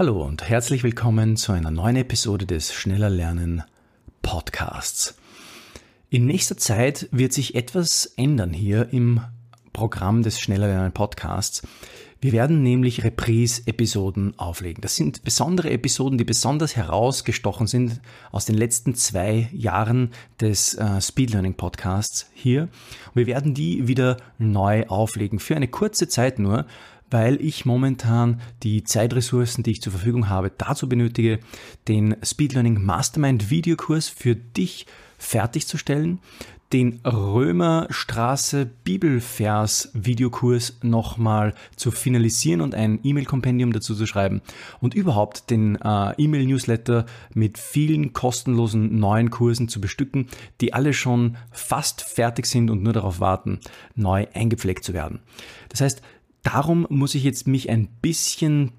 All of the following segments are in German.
Hallo und herzlich willkommen zu einer neuen Episode des Schneller Lernen Podcasts. In nächster Zeit wird sich etwas ändern hier im Programm des Schneller Lernen Podcasts. Wir werden nämlich Reprise-Episoden auflegen. Das sind besondere Episoden, die besonders herausgestochen sind aus den letzten zwei Jahren des äh, Speed Learning Podcasts hier. Und wir werden die wieder neu auflegen für eine kurze Zeit nur, weil ich momentan die Zeitressourcen, die ich zur Verfügung habe, dazu benötige, den Speed Learning Mastermind Videokurs für dich fertigzustellen, den Römerstraße Bibelvers Videokurs nochmal zu finalisieren und ein E-Mail-Kompendium dazu zu schreiben und überhaupt den äh, E-Mail-Newsletter mit vielen kostenlosen neuen Kursen zu bestücken, die alle schon fast fertig sind und nur darauf warten, neu eingepflegt zu werden. Das heißt, darum muss ich jetzt mich ein bisschen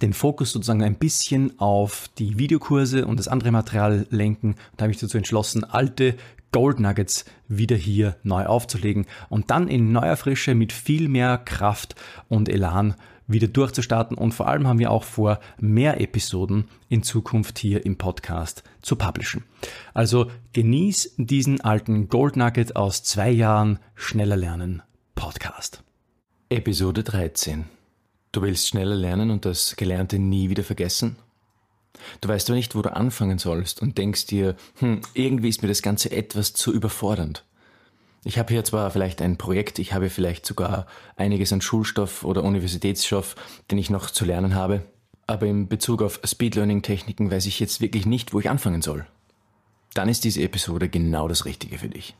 den Fokus sozusagen ein bisschen auf die Videokurse und das andere Material lenken und habe mich dazu entschlossen, alte Gold Nuggets wieder hier neu aufzulegen und dann in neuer Frische mit viel mehr Kraft und Elan wieder durchzustarten und vor allem haben wir auch vor, mehr Episoden in Zukunft hier im Podcast zu publishen. Also genieß diesen alten Gold Nugget aus zwei Jahren schneller lernen Podcast. Episode 13. Du willst schneller lernen und das Gelernte nie wieder vergessen? Du weißt aber nicht, wo du anfangen sollst und denkst dir, hm, irgendwie ist mir das Ganze etwas zu überfordernd. Ich habe hier zwar vielleicht ein Projekt, ich habe vielleicht sogar einiges an Schulstoff oder Universitätsstoff, den ich noch zu lernen habe, aber in Bezug auf Speed Learning Techniken weiß ich jetzt wirklich nicht, wo ich anfangen soll. Dann ist diese Episode genau das Richtige für dich.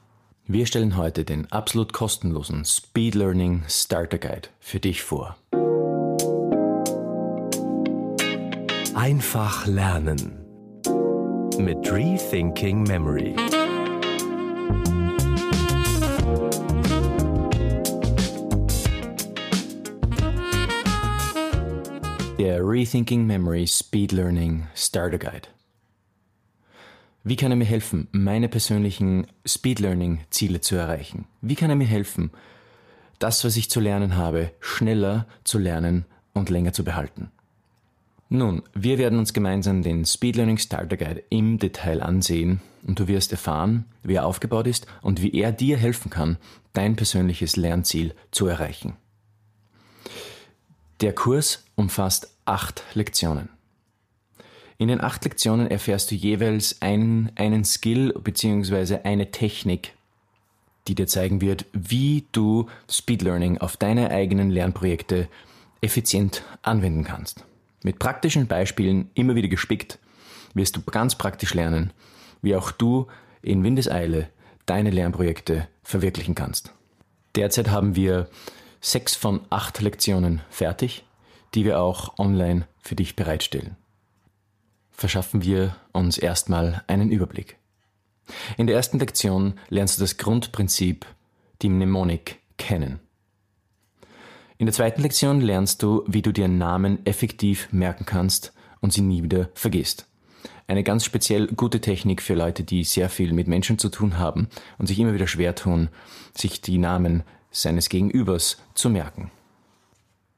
Wir stellen heute den absolut kostenlosen Speed Learning Starter Guide für dich vor. Einfach lernen mit Rethinking Memory. Der Rethinking Memory Speed Learning Starter Guide. Wie kann er mir helfen, meine persönlichen Speed Learning Ziele zu erreichen? Wie kann er mir helfen, das, was ich zu lernen habe, schneller zu lernen und länger zu behalten? Nun, wir werden uns gemeinsam den Speed Learning Starter Guide im Detail ansehen und du wirst erfahren, wie er aufgebaut ist und wie er dir helfen kann, dein persönliches Lernziel zu erreichen. Der Kurs umfasst acht Lektionen. In den acht Lektionen erfährst du jeweils einen, einen Skill bzw. eine Technik, die dir zeigen wird, wie du Speed Learning auf deine eigenen Lernprojekte effizient anwenden kannst. Mit praktischen Beispielen immer wieder gespickt, wirst du ganz praktisch lernen, wie auch du in Windeseile deine Lernprojekte verwirklichen kannst. Derzeit haben wir sechs von acht Lektionen fertig, die wir auch online für dich bereitstellen verschaffen wir uns erstmal einen Überblick. In der ersten Lektion lernst du das Grundprinzip, die Mnemonik, kennen. In der zweiten Lektion lernst du, wie du dir Namen effektiv merken kannst und sie nie wieder vergisst. Eine ganz speziell gute Technik für Leute, die sehr viel mit Menschen zu tun haben und sich immer wieder schwer tun, sich die Namen seines Gegenübers zu merken.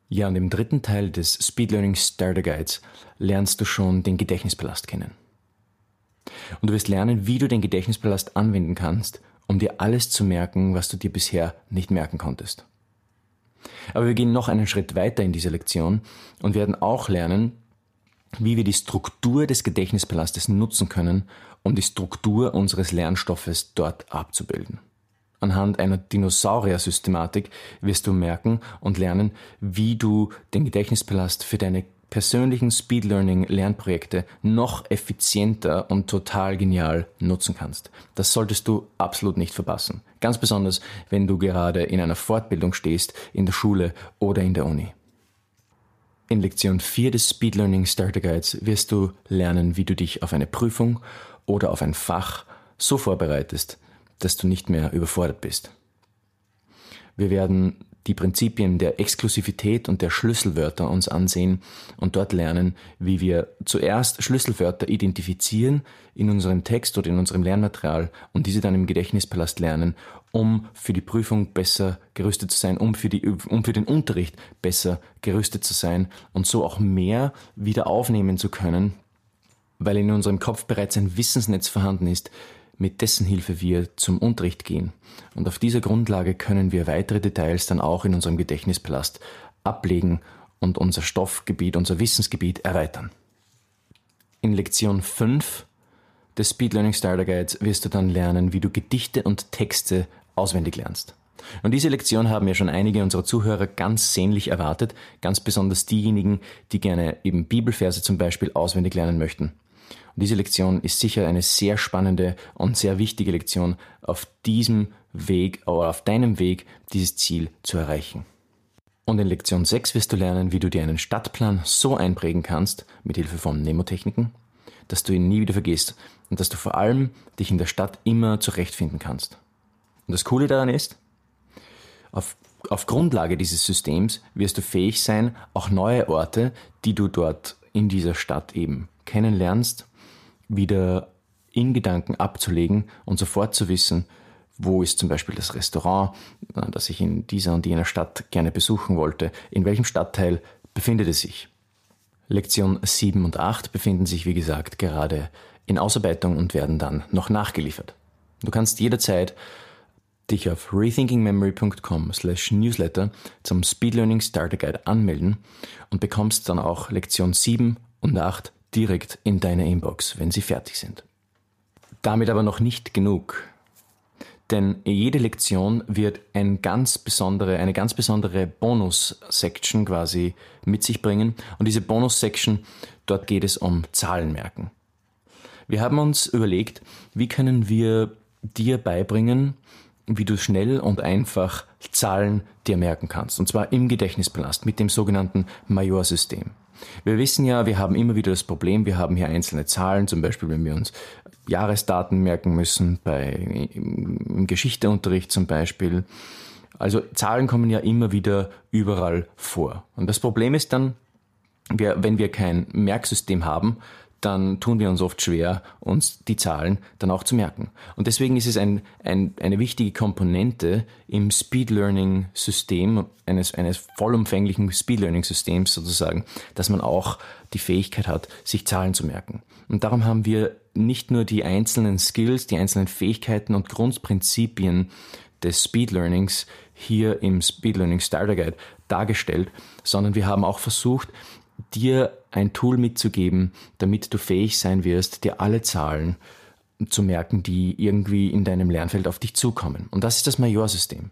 Ja, und im dritten Teil des Speed Learning Starter Guides lernst du schon den Gedächtnispalast kennen. Und du wirst lernen, wie du den Gedächtnispalast anwenden kannst, um dir alles zu merken, was du dir bisher nicht merken konntest. Aber wir gehen noch einen Schritt weiter in dieser Lektion und werden auch lernen, wie wir die Struktur des Gedächtnispalastes nutzen können, um die Struktur unseres Lernstoffes dort abzubilden. Anhand einer Dinosaurier-Systematik wirst du merken und lernen, wie du den Gedächtnispalast für deine persönlichen Speed Learning Lernprojekte noch effizienter und total genial nutzen kannst. Das solltest du absolut nicht verpassen. Ganz besonders, wenn du gerade in einer Fortbildung stehst, in der Schule oder in der Uni. In Lektion 4 des Speed Learning Starter Guides wirst du lernen, wie du dich auf eine Prüfung oder auf ein Fach so vorbereitest, dass du nicht mehr überfordert bist. Wir werden die Prinzipien der Exklusivität und der Schlüsselwörter uns ansehen und dort lernen, wie wir zuerst Schlüsselwörter identifizieren in unserem Text oder in unserem Lernmaterial und diese dann im Gedächtnispalast lernen, um für die Prüfung besser gerüstet zu sein, um für, die, um für den Unterricht besser gerüstet zu sein und so auch mehr wieder aufnehmen zu können, weil in unserem Kopf bereits ein Wissensnetz vorhanden ist, mit dessen Hilfe wir zum Unterricht gehen. Und auf dieser Grundlage können wir weitere Details dann auch in unserem Gedächtnispalast ablegen und unser Stoffgebiet, unser Wissensgebiet erweitern. In Lektion 5 des Speed Learning Starter Guides wirst du dann lernen, wie du Gedichte und Texte auswendig lernst. Und diese Lektion haben ja schon einige unserer Zuhörer ganz sehnlich erwartet, ganz besonders diejenigen, die gerne eben Bibelverse zum Beispiel auswendig lernen möchten. Und diese Lektion ist sicher eine sehr spannende und sehr wichtige Lektion auf diesem Weg oder auf deinem Weg, dieses Ziel zu erreichen. Und in Lektion 6 wirst du lernen, wie du dir einen Stadtplan so einprägen kannst, mit Hilfe von Nemotechniken, dass du ihn nie wieder vergisst und dass du vor allem dich in der Stadt immer zurechtfinden kannst. Und das Coole daran ist, auf, auf Grundlage dieses Systems wirst du fähig sein, auch neue Orte, die du dort in dieser Stadt eben kennenlernst, wieder in Gedanken abzulegen und sofort zu wissen, wo ist zum Beispiel das Restaurant, äh, das ich in dieser und jener Stadt gerne besuchen wollte, in welchem Stadtteil befindet es sich. Lektion 7 und 8 befinden sich, wie gesagt, gerade in Ausarbeitung und werden dann noch nachgeliefert. Du kannst jederzeit dich auf rethinkingmemory.com slash newsletter zum Speed Learning Starter Guide anmelden und bekommst dann auch Lektion 7 und 8 direkt in deine Inbox, wenn sie fertig sind. Damit aber noch nicht genug. Denn jede Lektion wird ein ganz besondere, eine ganz besondere Bonus-Section quasi mit sich bringen. Und diese Bonus-Section, dort geht es um Zahlenmerken. Wir haben uns überlegt, wie können wir dir beibringen, wie du schnell und einfach Zahlen dir merken kannst. Und zwar im Gedächtnispalast mit dem sogenannten Major-System. Wir wissen ja, wir haben immer wieder das Problem, wir haben hier einzelne Zahlen, zum Beispiel wenn wir uns Jahresdaten merken müssen, bei, im Geschichteunterricht zum Beispiel. Also Zahlen kommen ja immer wieder überall vor. Und das Problem ist dann, wir, wenn wir kein Merksystem haben, dann tun wir uns oft schwer, uns die Zahlen dann auch zu merken. Und deswegen ist es ein, ein, eine wichtige Komponente im Speed Learning System, eines, eines vollumfänglichen Speed Learning Systems sozusagen, dass man auch die Fähigkeit hat, sich Zahlen zu merken. Und darum haben wir nicht nur die einzelnen Skills, die einzelnen Fähigkeiten und Grundprinzipien des Speed Learnings hier im Speed Learning Starter Guide dargestellt, sondern wir haben auch versucht, dir ein Tool mitzugeben, damit du fähig sein wirst, dir alle Zahlen zu merken, die irgendwie in deinem Lernfeld auf dich zukommen. Und das ist das Majorsystem.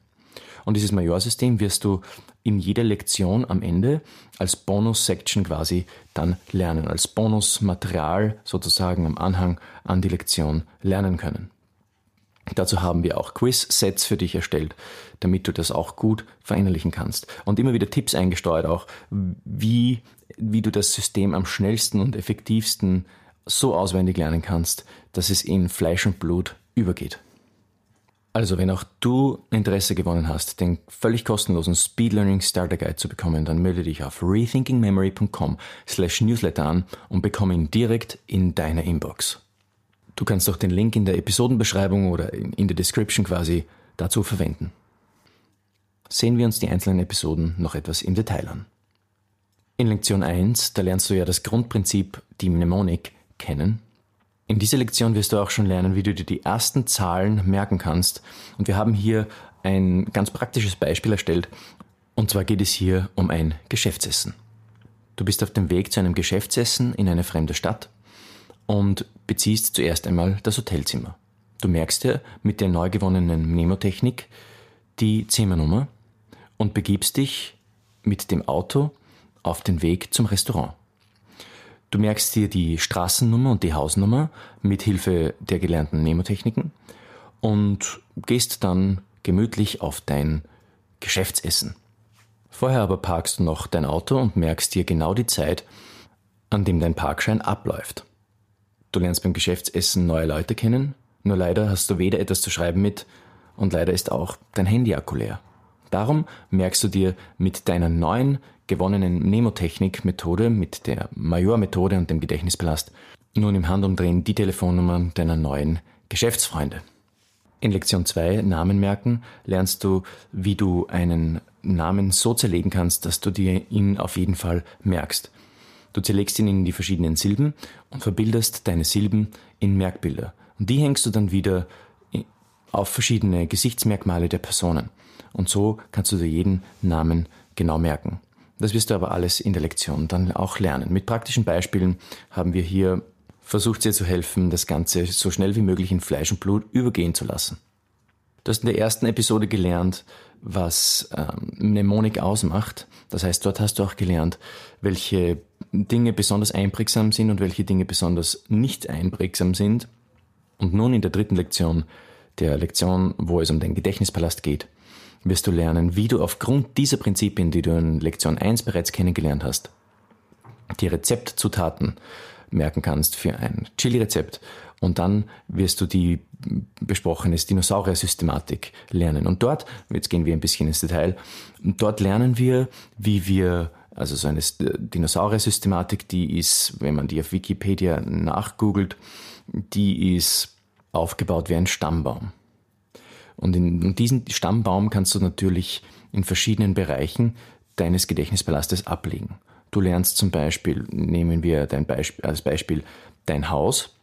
Und dieses Majorsystem wirst du in jeder Lektion am Ende als Bonus-Section quasi dann lernen, als Bonusmaterial sozusagen am Anhang an die Lektion lernen können. Dazu haben wir auch Quiz-Sets für dich erstellt, damit du das auch gut verinnerlichen kannst. Und immer wieder Tipps eingesteuert auch, wie, wie du das System am schnellsten und effektivsten so auswendig lernen kannst, dass es in Fleisch und Blut übergeht. Also, wenn auch du Interesse gewonnen hast, den völlig kostenlosen Speed Learning Starter Guide zu bekommen, dann melde dich auf rethinkingmemory.com slash newsletter an und bekomme ihn direkt in deiner Inbox. Du kannst auch den Link in der Episodenbeschreibung oder in der Description quasi dazu verwenden. Sehen wir uns die einzelnen Episoden noch etwas im Detail an. In Lektion 1, da lernst du ja das Grundprinzip, die Mnemonik, kennen. In dieser Lektion wirst du auch schon lernen, wie du dir die ersten Zahlen merken kannst. Und wir haben hier ein ganz praktisches Beispiel erstellt. Und zwar geht es hier um ein Geschäftsessen. Du bist auf dem Weg zu einem Geschäftsessen in eine fremde Stadt und beziehst zuerst einmal das Hotelzimmer. Du merkst dir mit der neu gewonnenen Mnemotechnik die Zimmernummer und begibst dich mit dem Auto auf den Weg zum Restaurant. Du merkst dir die Straßennummer und die Hausnummer mit Hilfe der gelernten Mnemotechniken und gehst dann gemütlich auf dein Geschäftsessen. Vorher aber parkst du noch dein Auto und merkst dir genau die Zeit, an dem dein Parkschein abläuft. Du lernst beim Geschäftsessen neue Leute kennen, nur leider hast du weder etwas zu schreiben mit und leider ist auch dein Handy akku leer. Darum merkst du dir mit deiner neuen gewonnenen Mnemotechnik-Methode, mit der Major-Methode und dem Gedächtnispalast, nun im Handumdrehen die Telefonnummern deiner neuen Geschäftsfreunde. In Lektion 2 Namen merken lernst du, wie du einen Namen so zerlegen kannst, dass du dir ihn auf jeden Fall merkst. Du zerlegst ihn in die verschiedenen Silben und verbildest deine Silben in Merkbilder. Und die hängst du dann wieder auf verschiedene Gesichtsmerkmale der Personen. Und so kannst du dir jeden Namen genau merken. Das wirst du aber alles in der Lektion dann auch lernen. Mit praktischen Beispielen haben wir hier versucht dir zu helfen, das Ganze so schnell wie möglich in Fleisch und Blut übergehen zu lassen. Du hast in der ersten Episode gelernt, was ähm, Mnemonik ausmacht. Das heißt, dort hast du auch gelernt, welche Dinge besonders einprägsam sind und welche Dinge besonders nicht einprägsam sind. Und nun in der dritten Lektion, der Lektion, wo es um den Gedächtnispalast geht, wirst du lernen, wie du aufgrund dieser Prinzipien, die du in Lektion 1 bereits kennengelernt hast, die Rezeptzutaten merken kannst für ein Chili-Rezept. Und dann wirst du die besprochene Dinosaurier-Systematik lernen. Und dort, jetzt gehen wir ein bisschen ins Detail, dort lernen wir, wie wir, also so eine Dinosaurier-Systematik, die ist, wenn man die auf Wikipedia nachgoogelt, die ist aufgebaut wie ein Stammbaum. Und in diesen Stammbaum kannst du natürlich in verschiedenen Bereichen deines Gedächtnispalastes ablegen. Du lernst zum Beispiel, nehmen wir dein Beispiel, als Beispiel dein Haus.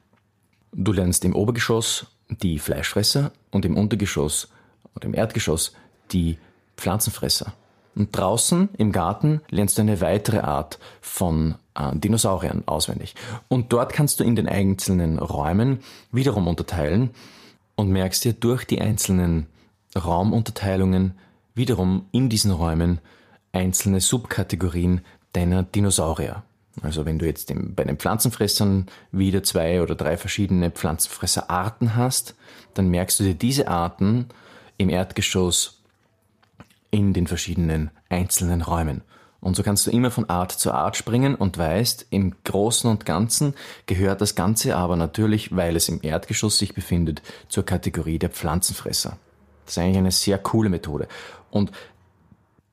Du lernst im Obergeschoss die Fleischfresser und im Untergeschoss oder im Erdgeschoss die Pflanzenfresser. Und draußen im Garten lernst du eine weitere Art von äh, Dinosauriern auswendig. Und dort kannst du in den einzelnen Räumen wiederum unterteilen und merkst dir durch die einzelnen Raumunterteilungen wiederum in diesen Räumen einzelne Subkategorien deiner Dinosaurier. Also wenn du jetzt bei den Pflanzenfressern wieder zwei oder drei verschiedene Pflanzenfresserarten hast, dann merkst du dir diese Arten im Erdgeschoss in den verschiedenen einzelnen Räumen. Und so kannst du immer von Art zu Art springen und weißt, im Großen und Ganzen gehört das Ganze aber natürlich, weil es im Erdgeschoss sich befindet, zur Kategorie der Pflanzenfresser. Das ist eigentlich eine sehr coole Methode. Und,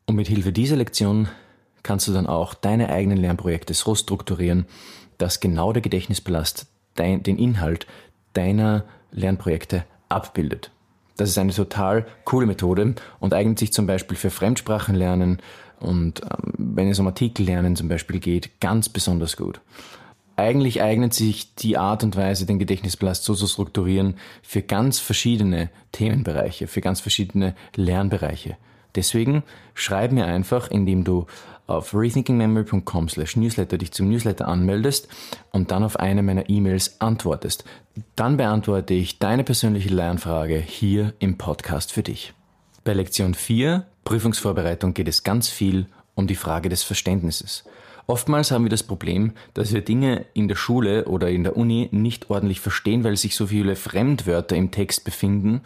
und mit Hilfe dieser Lektion kannst du dann auch deine eigenen Lernprojekte so strukturieren, dass genau der Gedächtnispalast dein, den Inhalt deiner Lernprojekte abbildet. Das ist eine total coole Methode und eignet sich zum Beispiel für Fremdsprachenlernen und ähm, wenn es um Artikellernen zum Beispiel geht, ganz besonders gut. Eigentlich eignet sich die Art und Weise, den Gedächtnispalast so zu strukturieren, für ganz verschiedene Themenbereiche, für ganz verschiedene Lernbereiche. Deswegen schreib mir einfach, indem du auf rethinkingmemory.com slash newsletter dich zum Newsletter anmeldest und dann auf eine meiner E-Mails antwortest. Dann beantworte ich deine persönliche Lernfrage hier im Podcast für dich. Bei Lektion 4, Prüfungsvorbereitung, geht es ganz viel um die Frage des Verständnisses. Oftmals haben wir das Problem, dass wir Dinge in der Schule oder in der Uni nicht ordentlich verstehen, weil sich so viele Fremdwörter im Text befinden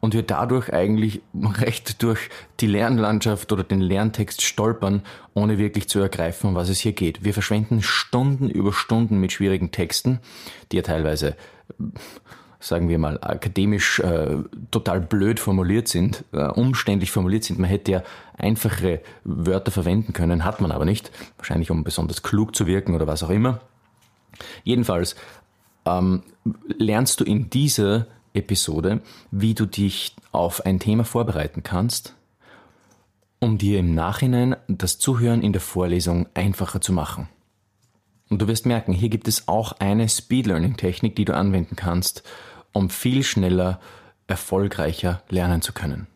und wir dadurch eigentlich recht durch die Lernlandschaft oder den Lerntext stolpern, ohne wirklich zu ergreifen, um was es hier geht. Wir verschwenden Stunden über Stunden mit schwierigen Texten, die ja teilweise sagen wir mal, akademisch äh, total blöd formuliert sind, äh, umständlich formuliert sind. Man hätte ja einfache Wörter verwenden können, hat man aber nicht. Wahrscheinlich um besonders klug zu wirken oder was auch immer. Jedenfalls ähm, lernst du in dieser Episode, wie du dich auf ein Thema vorbereiten kannst, um dir im Nachhinein das Zuhören in der Vorlesung einfacher zu machen. Und du wirst merken, hier gibt es auch eine Speed Learning Technik, die du anwenden kannst, um viel schneller, erfolgreicher lernen zu können.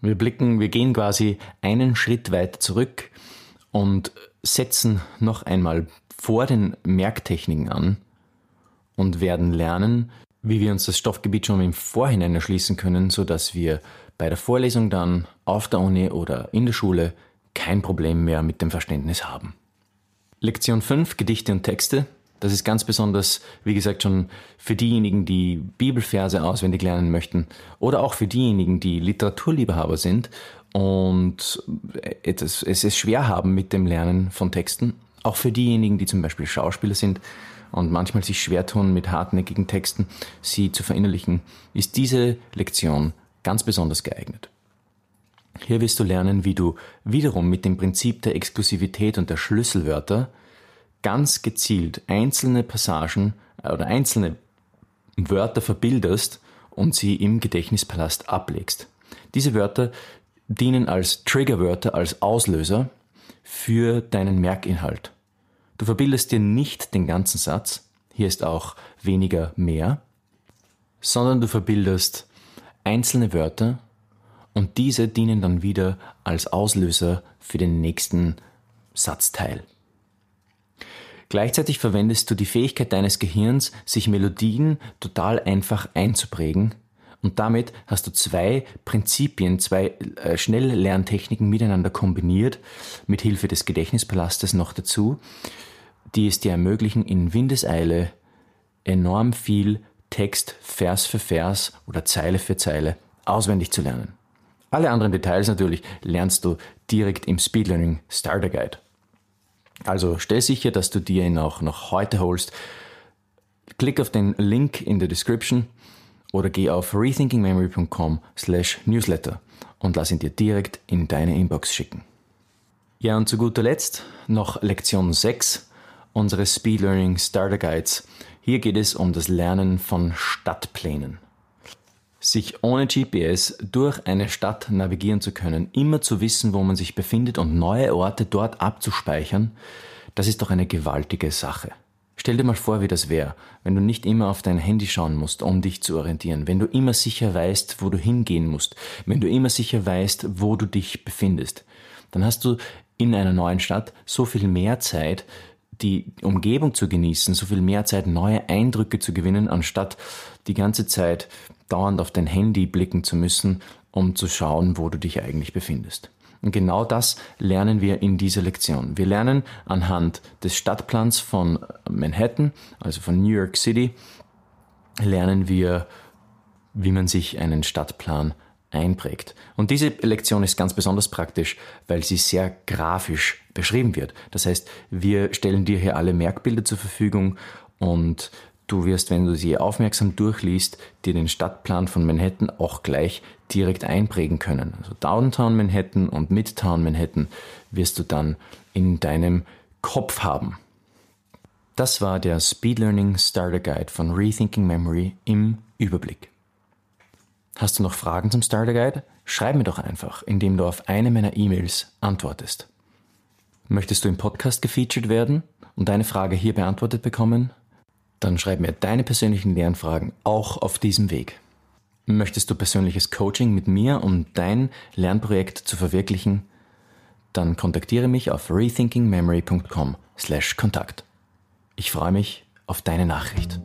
Wir blicken, wir gehen quasi einen Schritt weit zurück und setzen noch einmal vor den Merktechniken an und werden lernen, wie wir uns das Stoffgebiet schon im Vorhinein erschließen können, so dass wir bei der Vorlesung dann auf der Uni oder in der Schule kein Problem mehr mit dem Verständnis haben. Lektion 5 Gedichte und Texte. Das ist ganz besonders, wie gesagt, schon für diejenigen, die Bibelverse auswendig lernen möchten oder auch für diejenigen, die Literaturliebhaber sind und es, es schwer haben mit dem Lernen von Texten. Auch für diejenigen, die zum Beispiel Schauspieler sind und manchmal sich schwer tun, mit hartnäckigen Texten sie zu verinnerlichen, ist diese Lektion ganz besonders geeignet. Hier wirst du lernen, wie du wiederum mit dem Prinzip der Exklusivität und der Schlüsselwörter ganz gezielt einzelne Passagen äh, oder einzelne Wörter verbildest und sie im Gedächtnispalast ablegst. Diese Wörter dienen als Triggerwörter, als Auslöser für deinen Merkinhalt. Du verbildest dir nicht den ganzen Satz, hier ist auch weniger mehr, sondern du verbildest einzelne Wörter und diese dienen dann wieder als Auslöser für den nächsten Satzteil. Gleichzeitig verwendest du die Fähigkeit deines Gehirns, sich Melodien total einfach einzuprägen. Und damit hast du zwei Prinzipien, zwei äh, Schnelllerntechniken miteinander kombiniert, mit Hilfe des Gedächtnispalastes noch dazu, die es dir ermöglichen, in Windeseile enorm viel Text Vers für Vers oder Zeile für Zeile auswendig zu lernen. Alle anderen Details natürlich lernst du direkt im Speed Learning Starter Guide. Also stell sicher, dass du dir ihn auch noch heute holst. Klick auf den Link in der Description oder geh auf rethinkingmemory.com slash newsletter und lass ihn dir direkt in deine Inbox schicken. Ja, und zu guter Letzt noch Lektion 6 unseres Speed Learning Starter Guides. Hier geht es um das Lernen von Stadtplänen sich ohne GPS durch eine Stadt navigieren zu können, immer zu wissen, wo man sich befindet und neue Orte dort abzuspeichern, das ist doch eine gewaltige Sache. Stell dir mal vor, wie das wäre, wenn du nicht immer auf dein Handy schauen musst, um dich zu orientieren, wenn du immer sicher weißt, wo du hingehen musst, wenn du immer sicher weißt, wo du dich befindest. Dann hast du in einer neuen Stadt so viel mehr Zeit, die Umgebung zu genießen, so viel mehr Zeit, neue Eindrücke zu gewinnen, anstatt die ganze Zeit dauernd auf dein Handy blicken zu müssen, um zu schauen, wo du dich eigentlich befindest. Und genau das lernen wir in dieser Lektion. Wir lernen anhand des Stadtplans von Manhattan, also von New York City, lernen wir, wie man sich einen Stadtplan einprägt. Und diese Lektion ist ganz besonders praktisch, weil sie sehr grafisch beschrieben wird. Das heißt, wir stellen dir hier alle Merkbilder zur Verfügung und Du wirst, wenn du sie aufmerksam durchliest, dir den Stadtplan von Manhattan auch gleich direkt einprägen können. Also Downtown Manhattan und Midtown Manhattan wirst du dann in deinem Kopf haben. Das war der Speed Learning Starter Guide von Rethinking Memory im Überblick. Hast du noch Fragen zum Starter Guide? Schreib mir doch einfach, indem du auf eine meiner E-Mails antwortest. Möchtest du im Podcast gefeatured werden und deine Frage hier beantwortet bekommen? Dann schreib mir deine persönlichen Lernfragen auch auf diesem Weg. Möchtest du persönliches Coaching mit mir, um dein Lernprojekt zu verwirklichen? Dann kontaktiere mich auf rethinkingmemory.com/kontakt. Ich freue mich auf deine Nachricht.